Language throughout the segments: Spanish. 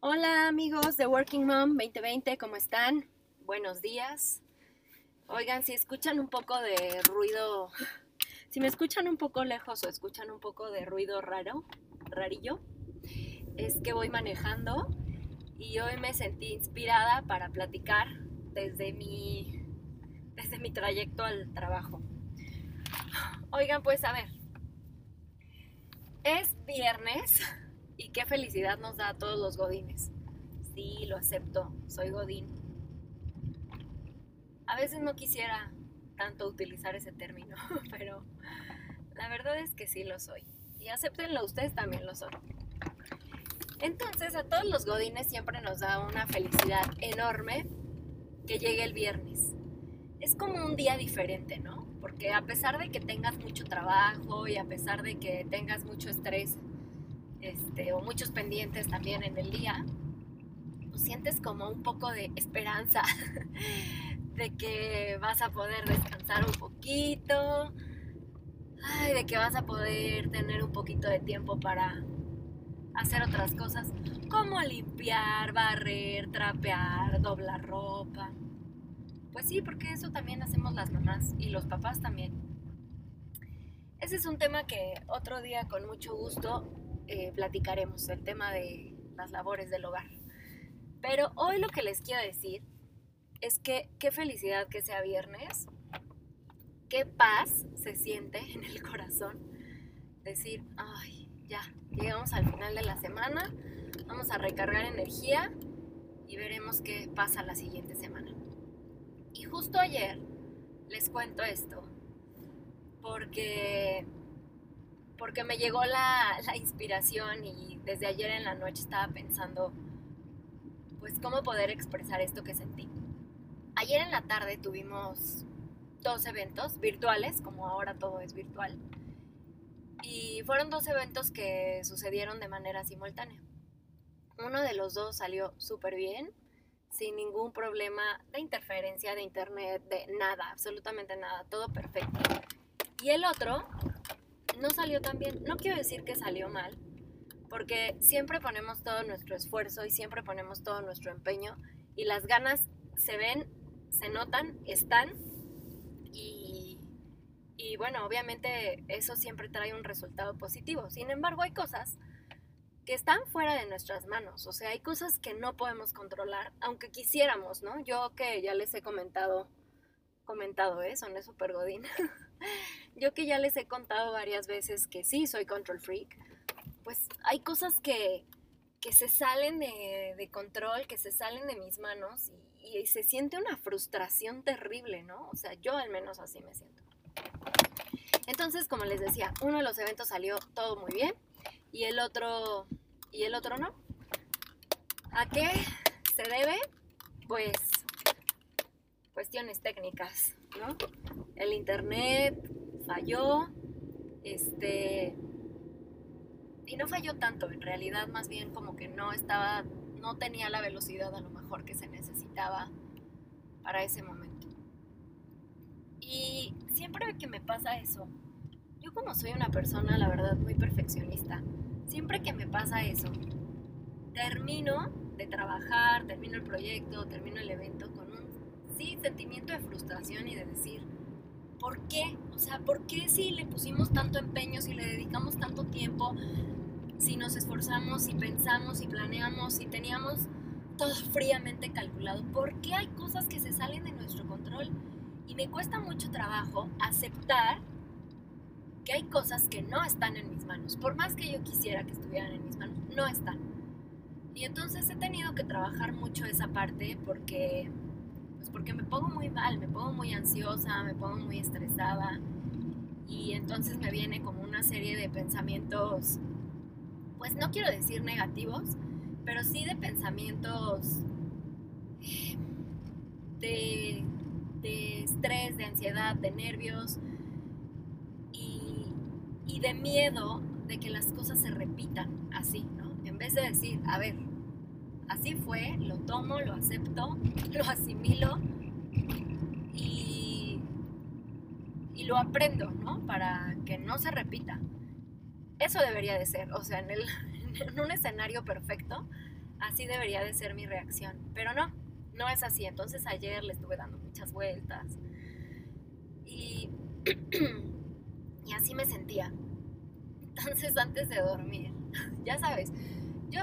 Hola amigos de Working Mom 2020, ¿cómo están? Buenos días. Oigan, si escuchan un poco de ruido, si me escuchan un poco lejos o escuchan un poco de ruido raro, rarillo, es que voy manejando y hoy me sentí inspirada para platicar desde mi, desde mi trayecto al trabajo. Oigan, pues a ver, es viernes y qué felicidad nos da a todos los godines. Sí, lo acepto, soy godín. A veces no quisiera tanto utilizar ese término, pero la verdad es que sí lo soy. Y acéptenlo, ustedes también lo son. Entonces a todos los godines siempre nos da una felicidad enorme que llegue el viernes. Es como un día diferente, ¿no? Porque a pesar de que tengas mucho trabajo y a pesar de que tengas mucho estrés este, o muchos pendientes también en el día, pues sientes como un poco de esperanza de que vas a poder descansar un poquito, de que vas a poder tener un poquito de tiempo para hacer otras cosas, como limpiar, barrer, trapear, doblar ropa. Pues sí, porque eso también hacemos las mamás y los papás también. Ese es un tema que otro día con mucho gusto eh, platicaremos el tema de las labores del hogar. Pero hoy lo que les quiero decir es que qué felicidad que sea viernes, qué paz se siente en el corazón. Decir, ay, ya, llegamos al final de la semana, vamos a recargar energía y veremos qué pasa la siguiente semana. Y justo ayer les cuento esto, porque porque me llegó la, inspiración y desde ayer en la noche estaba pensando, pues, cómo poder expresar esto que sentí. Ayer en la tarde tuvimos dos eventos virtuales, como ahora todo es virtual, y fueron dos eventos que sucedieron de manera simultánea. Uno de los dos salió súper bien, sin ningún problema de interferencia de internet, de nada, absolutamente nada, todo perfecto. Y el otro no salió tan bien. No quiero decir que salió mal, porque siempre ponemos todo nuestro esfuerzo y siempre ponemos todo nuestro empeño y las ganas se ven, se notan, están y, y bueno, obviamente eso siempre trae un resultado positivo. Sin embargo, hay cosas que están fuera de nuestras manos, o sea, hay cosas que no podemos controlar, aunque quisiéramos, ¿no? Yo que ya les he comentado, comentado, ¿eh? Son de super godín. Yo que ya les he contado varias veces que sí soy control freak, pues hay cosas que, se salen de, control, que se salen de mis manos y, se siente una frustración terrible, ¿no? O sea, yo al menos así me siento. Entonces, como les decía, uno de los eventos salió todo muy bien y el otro, y el otro no. ¿A qué se debe? Pues cuestiones técnicas, ¿no? El internet falló, este, y no falló tanto, en realidad más bien como que no estaba, no tenía la velocidad a lo mejor que se necesitaba para ese momento. Y siempre que me pasa eso, yo como soy una persona, la verdad, muy perfeccionista, siempre que me pasa eso, termino de trabajar, termino el proyecto, termino el evento con sí, sentimiento de frustración y de decir, ¿por qué? O sea, ¿por qué si le pusimos tanto empeño, si le dedicamos tanto tiempo, si nos esforzamos, si pensamos, si planeamos, si teníamos todo fríamente calculado? ¿Por qué hay cosas que se salen de nuestro control? Y me cuesta mucho trabajo aceptar que hay cosas que no están en mis manos. Por más que yo quisiera que estuvieran en mis manos, no están. Y entonces he tenido que trabajar mucho esa parte porque pues porque me pongo muy mal, me pongo muy ansiosa, me pongo muy estresada y entonces me viene como una serie de pensamientos, pues no quiero decir negativos, pero sí de pensamientos de, de estrés, de ansiedad, de nervios y, y de miedo de que las cosas se repitan así, ¿no? En vez de decir, a ver, así fue, lo tomo, lo acepto, lo asimilo y, lo aprendo, ¿no? Para que no se repita. Eso debería de ser, o sea, en, el, en un escenario perfecto, así debería de ser mi reacción. Pero no, no es así. Entonces ayer le estuve dando muchas vueltas. Y, y así me sentía. Entonces antes de dormir, ya sabes, yo,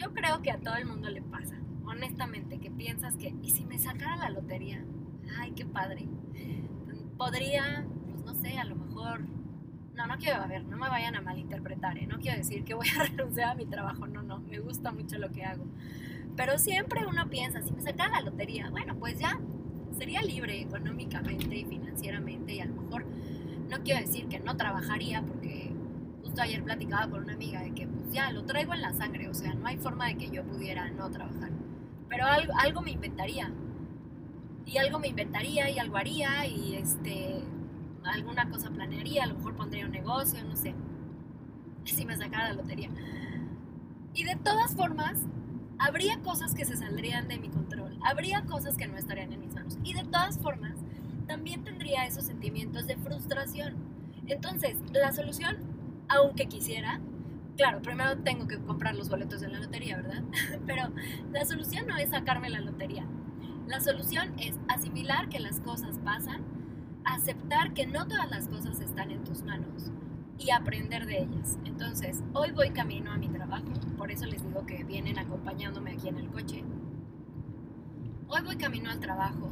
yo creo que a todo el mundo le pasa, honestamente, que piensas que, ¿y si me sacara la lotería? Ay, qué padre. Podría, pues no sé, a lo mejor no, no quiero, a ver, no me vayan a malinterpretar, ¿eh? no quiero decir que voy a renunciar a mi trabajo, no, no, me gusta mucho lo que hago. Pero siempre uno piensa, si me sacara la lotería, bueno, pues ya sería libre económicamente y financieramente y a lo mejor no quiero decir que no trabajaría porque justo ayer platicaba con una amiga de que pues ya lo traigo en la sangre, o sea, no hay forma de que yo pudiera no trabajar. Pero algo, algo me inventaría. Y algo me inventaría y algo haría y este alguna cosa planearía, a lo mejor pondría un negocio, no sé, si me sacara la lotería. Y de todas formas, habría cosas que se saldrían de mi control, habría cosas que no estarían en mis manos. Y de todas formas, también tendría esos sentimientos de frustración. Entonces, la solución, aunque quisiera, claro, primero tengo que comprar los boletos de la lotería, ¿verdad? Pero la solución no es sacarme la lotería. La solución es asimilar que las cosas pasan aceptar que no todas las cosas están en tus manos y aprender de ellas. Entonces, hoy voy camino a mi trabajo, por eso les digo que vienen acompañándome aquí en el coche. Hoy voy camino al trabajo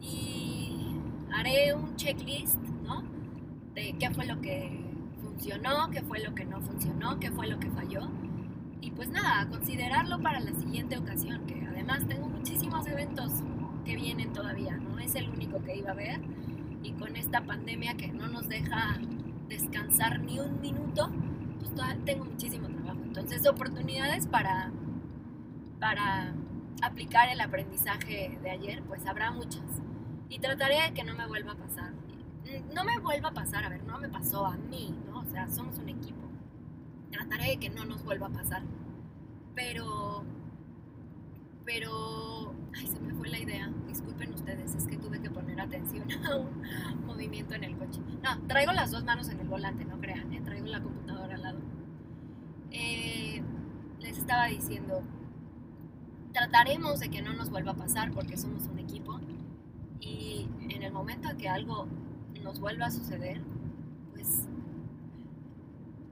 y haré un checklist, ¿no? De qué fue lo que funcionó, qué fue lo que no funcionó, qué fue lo que falló. Y pues nada, considerarlo para la siguiente ocasión, que además tengo muchísimos eventos que vienen todavía, no es el único que iba a ver y con esta pandemia que no nos deja descansar ni un minuto, pues tengo muchísimo trabajo. Entonces, oportunidades para, para aplicar el aprendizaje de ayer, pues habrá muchas. Y trataré de que no me vuelva a pasar. No me vuelva a pasar, a ver, no me pasó a mí, ¿no? O sea, somos un equipo. Trataré de que no nos vuelva a pasar. Pero, pero, ay, se me fue la idea. Disculpen ustedes, es que tuve que poner atención a un movimiento en el coche. No, traigo las dos manos en el volante, no crean, ¿eh? traigo la computadora al lado. Eh, les estaba diciendo, trataremos de que no nos vuelva a pasar porque somos un equipo y en el momento que algo nos vuelva a suceder, pues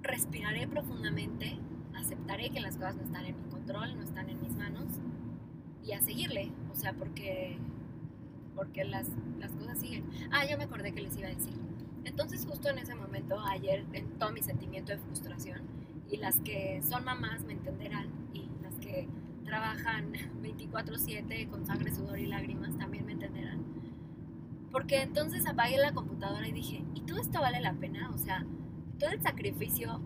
respiraré profundamente, aceptaré que las cosas no están en mi control, no están en mis manos y a seguirle, o sea, porque porque las, las cosas siguen. Ah, ya me acordé que les iba a decir. Entonces justo en ese momento, ayer, en todo mi sentimiento de frustración, y las que son mamás me entenderán, y las que trabajan 24/7 con sangre, sudor y lágrimas también me entenderán. Porque entonces apagué la computadora y dije, ¿y todo esto vale la pena? O sea, todo el sacrificio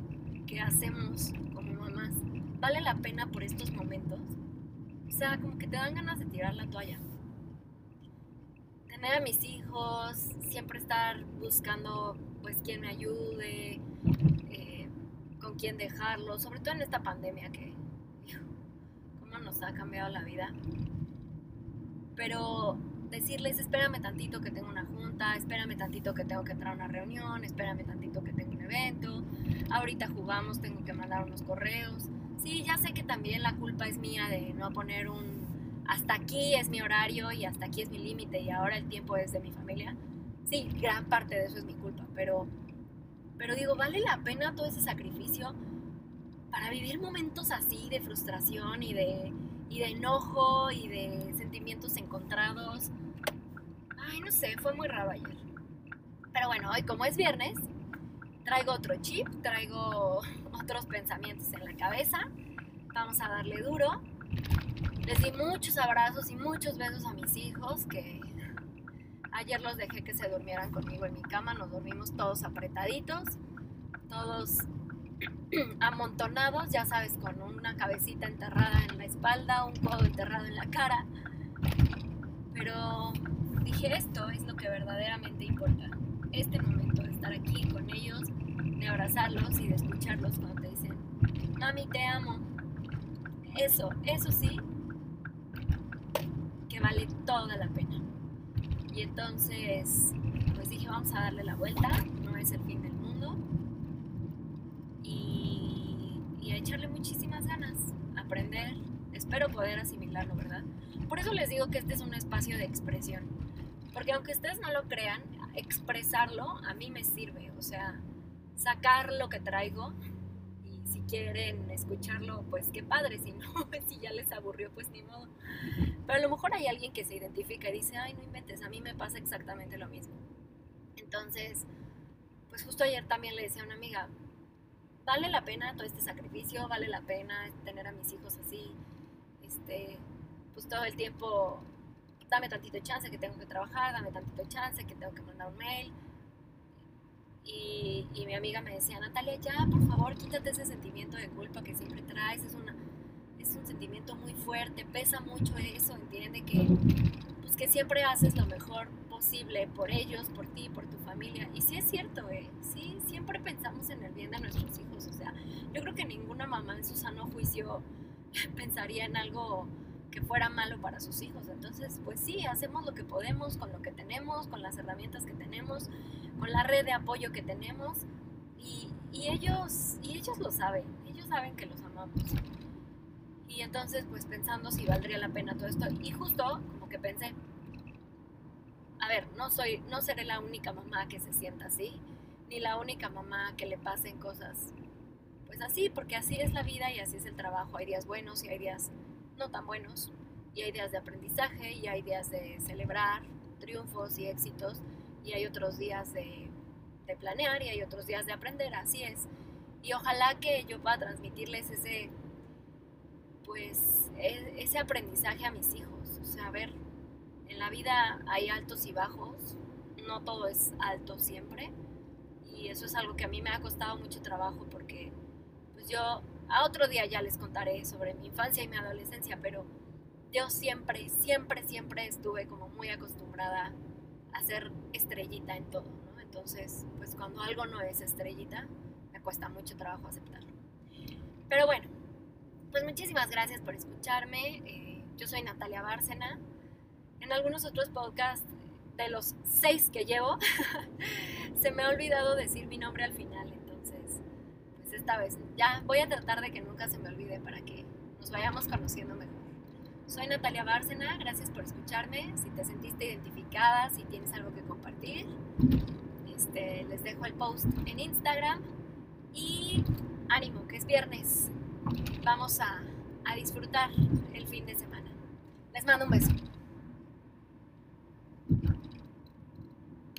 que hacemos como mamás, ¿vale la pena por estos momentos? O sea, como que te dan ganas de tirar la toalla a mis hijos, siempre estar buscando pues quién me ayude, eh, con quién dejarlo, sobre todo en esta pandemia que cómo nos ha cambiado la vida. Pero decirles, espérame tantito que tengo una junta, espérame tantito que tengo que entrar a una reunión, espérame tantito que tengo un evento, ahorita jugamos, tengo que mandar unos correos. Sí, ya sé que también la culpa es mía de no poner un hasta aquí es mi horario y hasta aquí es mi límite y ahora el tiempo es de mi familia. Sí, gran parte de eso es mi culpa, pero, pero digo, ¿vale la pena todo ese sacrificio para vivir momentos así de frustración y de, y de enojo y de sentimientos encontrados? Ay, no sé, fue muy raro ayer. Pero bueno, hoy como es viernes, traigo otro chip, traigo otros pensamientos en la cabeza. Vamos a darle duro les di muchos abrazos y muchos besos a mis hijos que ayer los dejé que se durmieran conmigo en mi cama, nos dormimos todos apretaditos, todos amontonados, ya sabes, con una cabecita enterrada en la espalda, un codo enterrado en la cara. Pero dije, esto es lo que verdaderamente importa. Este momento de estar aquí con ellos, de abrazarlos y de escucharlos cuando te dicen, mami, te amo. Eso, eso sí, vale toda la pena. Y entonces, pues dije, vamos a darle la vuelta, no es el fin del mundo. Y a echarle muchísimas ganas, aprender, espero poder asimilarlo, ¿verdad? Por eso les digo que este es un espacio de expresión. Porque aunque ustedes no lo crean, expresarlo a mí me sirve. O sea, sacar lo que traigo y si quieren escucharlo, pues qué padre. Si no, si ya les aburrió, pues ni modo. Pero a lo mejor hay alguien que se identifica y dice, ay, no inventes, a mí me pasa exactamente lo mismo. Entonces, pues justo ayer también le decía a una amiga, vale la pena todo este sacrificio, vale la pena tener a mis hijos así, este, pues todo el tiempo, dame tantito chance que tengo que trabajar, dame tantito chance que tengo que mandar un mail. Y, y mi amiga me decía, Natalia, ya, por favor, quítate ese sentimiento de culpa que siempre traes, es, una, es un sentimiento muy fuerte, pesa mucho eso, entiende que, pues que siempre haces lo mejor posible por ellos, por ti, por tu familia. Y sí es cierto, ¿eh? sí, siempre pensamos en el bien de nuestros hijos. O sea, yo creo que ninguna mamá en su sano juicio pensaría en algo que fuera malo para sus hijos. Entonces, pues sí, hacemos lo que podemos con lo que tenemos, con las herramientas que tenemos, con la red de apoyo que tenemos. Y, y ellos, y ellos lo saben, ellos saben que los amamos. Y entonces, pues pensando si valdría la pena todo esto. Y justo como que pensé, a ver, no soy, no seré la única mamá que se sienta así, ni la única mamá que le pasen cosas, pues así, porque así es la vida y así es el trabajo. Hay días buenos y hay días no tan buenos, y hay días de aprendizaje y hay días de celebrar triunfos y éxitos, y hay otros días de, de planear y hay otros días de aprender, así es. Y ojalá que yo pueda transmitirles ese, pues, e, ese aprendizaje a mis hijos, o sea, a ver, en la vida hay altos y bajos, no todo es alto siempre. Y eso es algo que a mí me ha costado mucho trabajo porque pues yo a otro día ya les contaré sobre mi infancia y mi adolescencia, pero yo siempre, siempre, siempre estuve como muy acostumbrada a ser estrellita en todo, ¿no? Entonces, pues cuando algo no es estrellita, me cuesta mucho trabajo aceptarlo. Pero bueno, pues muchísimas gracias por escucharme. Eh, yo soy Natalia Bárcena en algunos otros podcasts de los seis que llevo, se me ha olvidado decir mi nombre al final. Esta vez ya voy a tratar de que nunca se me olvide para que nos vayamos conociendo mejor. Soy Natalia Bárcena, gracias por escucharme. Si te sentiste identificada, si tienes algo que compartir, este, les dejo el post en Instagram. Y ánimo, que es viernes. Vamos a, a disfrutar el fin de semana. Les mando un beso.